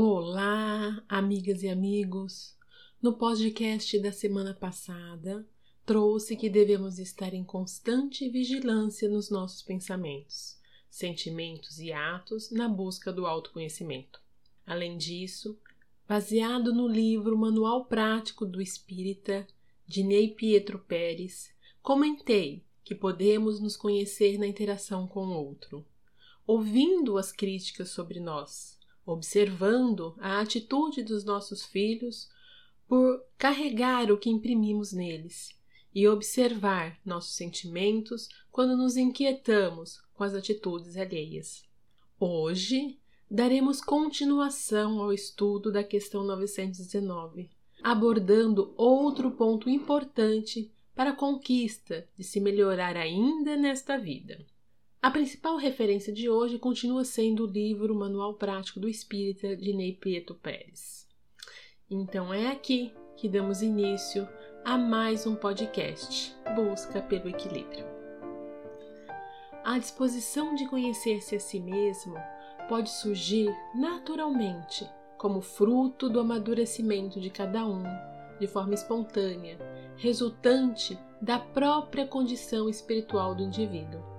Olá, amigas e amigos! No podcast da semana passada, trouxe que devemos estar em constante vigilância nos nossos pensamentos, sentimentos e atos na busca do autoconhecimento. Além disso, baseado no livro Manual Prático do Espírita, de Ney Pietro Pérez, comentei que podemos nos conhecer na interação com o outro, ouvindo as críticas sobre nós observando a atitude dos nossos filhos por carregar o que imprimimos neles e observar nossos sentimentos quando nos inquietamos com as atitudes alheias. Hoje daremos continuação ao estudo da questão 919, abordando outro ponto importante para a conquista de se melhorar ainda nesta vida. A principal referência de hoje continua sendo o livro Manual Prático do Espírita de Ney Prieto Pérez. Então é aqui que damos início a mais um podcast Busca pelo Equilíbrio. A disposição de conhecer-se a si mesmo pode surgir naturalmente como fruto do amadurecimento de cada um, de forma espontânea, resultante da própria condição espiritual do indivíduo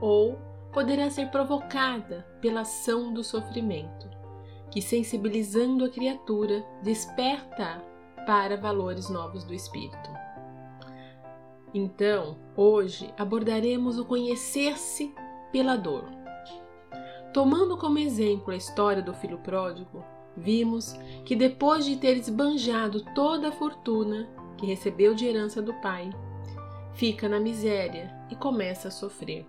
ou poderá ser provocada pela ação do sofrimento, que, sensibilizando a criatura, desperta para valores novos do espírito. Então, hoje abordaremos o conhecer-se pela dor. Tomando como exemplo a história do filho pródigo, vimos que depois de ter esbanjado toda a fortuna que recebeu de herança do pai, fica na miséria e começa a sofrer.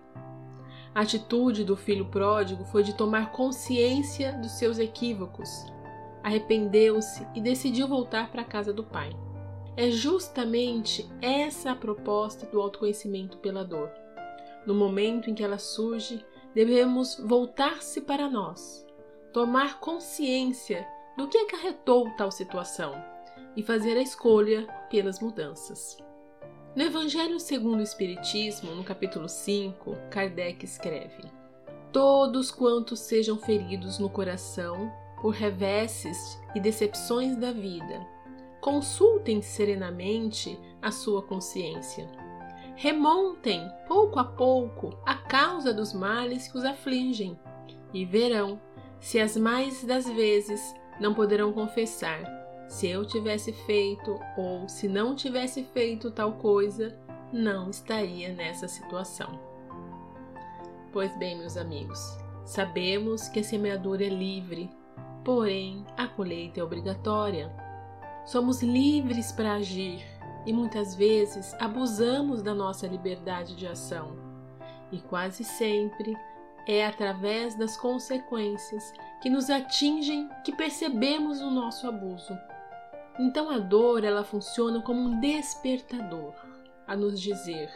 A atitude do filho pródigo foi de tomar consciência dos seus equívocos, arrependeu-se e decidiu voltar para a casa do pai. É justamente essa a proposta do autoconhecimento pela dor. No momento em que ela surge, devemos voltar-se para nós, tomar consciência do que acarretou tal situação e fazer a escolha pelas mudanças. No Evangelho segundo o Espiritismo, no capítulo 5, Kardec escreve: Todos quantos sejam feridos no coração por reveses e decepções da vida, consultem serenamente a sua consciência. Remontem, pouco a pouco, a causa dos males que os afligem e verão se as mais das vezes não poderão confessar se eu tivesse feito ou se não tivesse feito tal coisa, não estaria nessa situação. Pois bem, meus amigos, sabemos que a semeadura é livre, porém a colheita é obrigatória. Somos livres para agir e muitas vezes abusamos da nossa liberdade de ação. E quase sempre é através das consequências que nos atingem que percebemos o nosso abuso. Então a dor ela funciona como um despertador a nos dizer: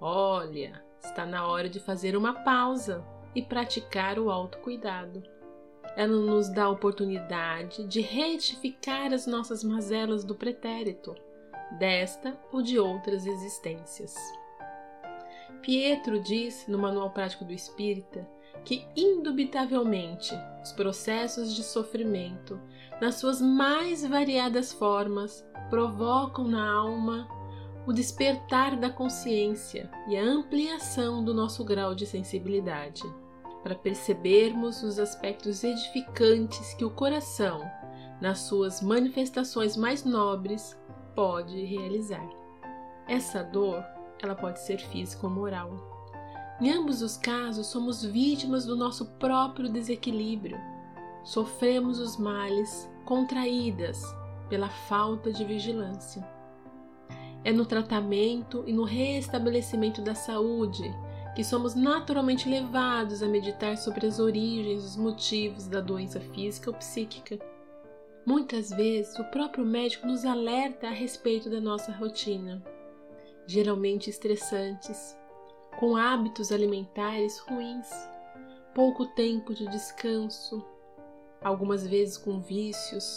olha, está na hora de fazer uma pausa e praticar o autocuidado. Ela nos dá a oportunidade de retificar as nossas mazelas do pretérito, desta ou de outras existências. Pietro diz no Manual Prático do Espírita que, indubitavelmente, os processos de sofrimento nas suas mais variadas formas, provocam na alma o despertar da consciência e a ampliação do nosso grau de sensibilidade, para percebermos os aspectos edificantes que o coração, nas suas manifestações mais nobres, pode realizar. Essa dor, ela pode ser física ou moral. Em ambos os casos, somos vítimas do nosso próprio desequilíbrio sofremos os males contraídas pela falta de vigilância. É no tratamento e no restabelecimento da saúde que somos naturalmente levados a meditar sobre as origens, os motivos da doença física ou psíquica. Muitas vezes o próprio médico nos alerta a respeito da nossa rotina, geralmente estressantes, com hábitos alimentares ruins, pouco tempo de descanso, algumas vezes com vícios,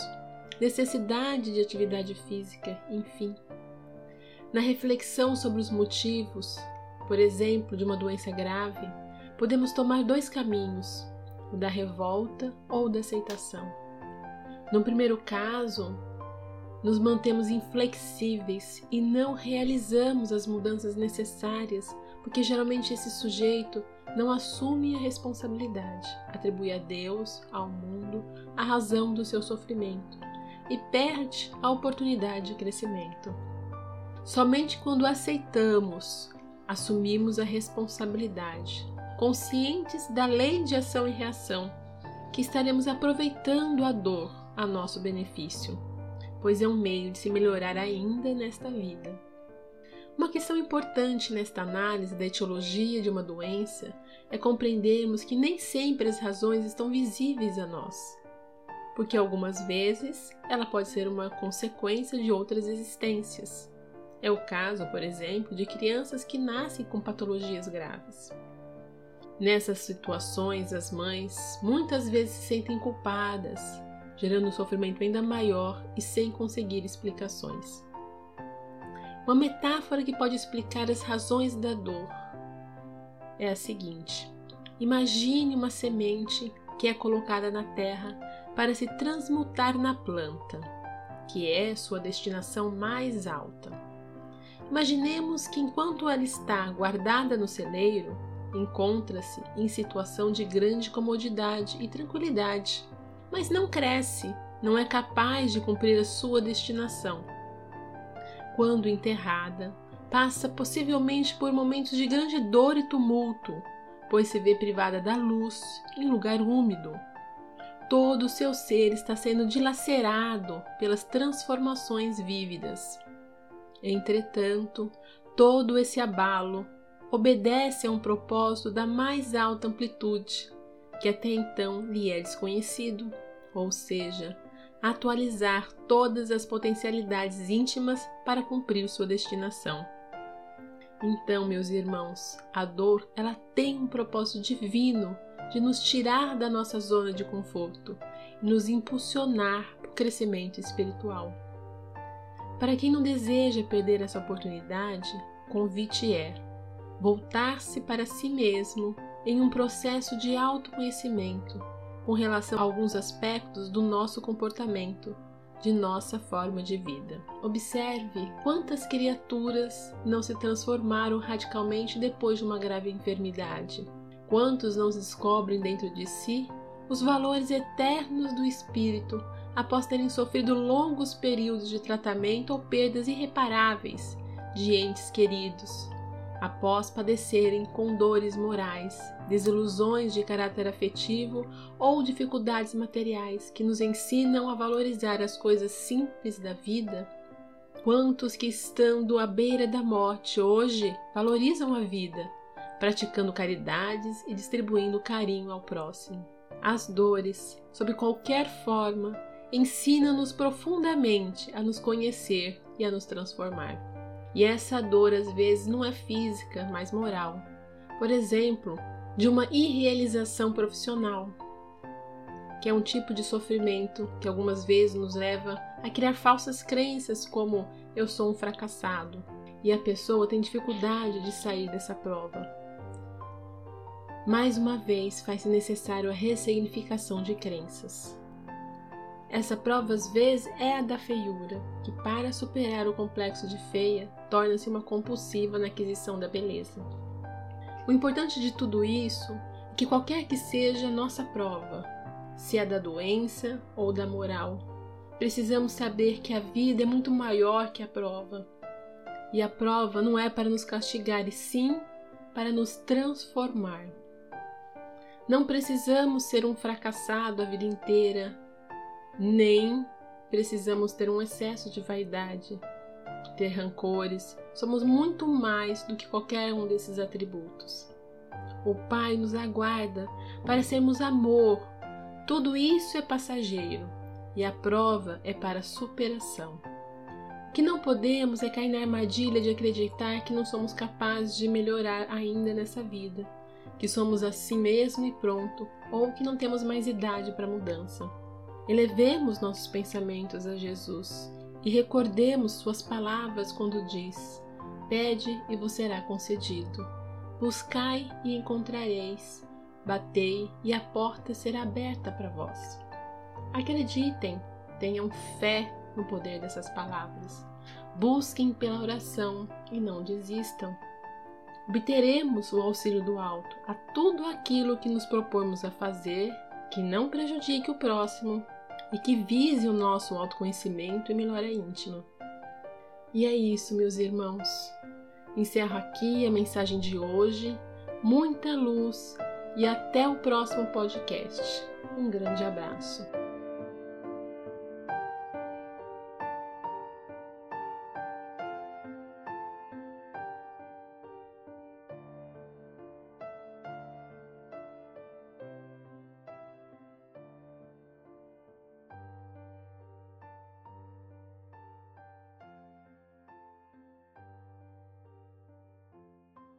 necessidade de atividade física, enfim. Na reflexão sobre os motivos, por exemplo, de uma doença grave, podemos tomar dois caminhos: o da revolta ou da aceitação. No primeiro caso, nos mantemos inflexíveis e não realizamos as mudanças necessárias, porque geralmente esse sujeito não assume a responsabilidade, atribui a Deus, ao mundo, a razão do seu sofrimento e perde a oportunidade de crescimento. Somente quando aceitamos, assumimos a responsabilidade, conscientes da lei de ação e reação, que estaremos aproveitando a dor a nosso benefício, pois é um meio de se melhorar ainda nesta vida. Uma questão importante nesta análise da etiologia de uma doença é compreendermos que nem sempre as razões estão visíveis a nós, porque algumas vezes ela pode ser uma consequência de outras existências. É o caso, por exemplo, de crianças que nascem com patologias graves. Nessas situações, as mães muitas vezes se sentem culpadas, gerando um sofrimento ainda maior e sem conseguir explicações. Uma metáfora que pode explicar as razões da dor é a seguinte: imagine uma semente que é colocada na terra para se transmutar na planta, que é sua destinação mais alta. Imaginemos que enquanto ela está guardada no celeiro, encontra-se em situação de grande comodidade e tranquilidade, mas não cresce, não é capaz de cumprir a sua destinação. Quando enterrada, passa possivelmente por momentos de grande dor e tumulto, pois se vê privada da luz em lugar úmido. Todo o seu ser está sendo dilacerado pelas transformações vívidas. Entretanto, todo esse abalo obedece a um propósito da mais alta amplitude, que até então lhe é desconhecido, ou seja, atualizar todas as potencialidades íntimas para cumprir sua destinação. Então, meus irmãos, a dor, ela tem um propósito divino de nos tirar da nossa zona de conforto e nos impulsionar para o crescimento espiritual. Para quem não deseja perder essa oportunidade, convite é voltar-se para si mesmo em um processo de autoconhecimento com relação a alguns aspectos do nosso comportamento, de nossa forma de vida. Observe quantas criaturas não se transformaram radicalmente depois de uma grave enfermidade. Quantos não descobrem dentro de si os valores eternos do espírito após terem sofrido longos períodos de tratamento ou perdas irreparáveis de entes queridos, após padecerem com dores morais, desilusões de caráter afetivo ou dificuldades materiais que nos ensinam a valorizar as coisas simples da vida? Quantos que estando à beira da morte hoje valorizam a vida, praticando caridades e distribuindo carinho ao próximo? As dores, sob qualquer forma, ensina-nos profundamente a nos conhecer e a nos transformar. E essa dor às vezes não é física, mas moral. Por exemplo, de uma irrealização profissional, que é um tipo de sofrimento que algumas vezes nos leva a criar falsas crenças como eu sou um fracassado, e a pessoa tem dificuldade de sair dessa prova. Mais uma vez, faz-se necessário a ressignificação de crenças. Essa prova às vezes é a da feiura, que para superar o complexo de feia, torna-se uma compulsiva na aquisição da beleza. O importante de tudo isso é que qualquer que seja a nossa prova, se é da doença ou da moral, precisamos saber que a vida é muito maior que a prova. E a prova não é para nos castigar, e sim para nos transformar. Não precisamos ser um fracassado a vida inteira nem precisamos ter um excesso de vaidade, ter rancores. Somos muito mais do que qualquer um desses atributos. O Pai nos aguarda para sermos amor. Tudo isso é passageiro e a prova é para superação. O que não podemos é cair na armadilha de acreditar que não somos capazes de melhorar ainda nessa vida, que somos assim mesmo e pronto, ou que não temos mais idade para mudança. Elevemos nossos pensamentos a Jesus e recordemos Suas palavras quando diz: Pede e vos será concedido. Buscai e encontrareis. batei e a porta será aberta para vós. Acreditem, tenham fé no poder dessas palavras. Busquem pela oração e não desistam. Obteremos o auxílio do alto a tudo aquilo que nos propomos a fazer, que não prejudique o próximo e que vise o nosso autoconhecimento e melhora íntima. E é isso, meus irmãos. Encerro aqui a mensagem de hoje. Muita luz e até o próximo podcast. Um grande abraço.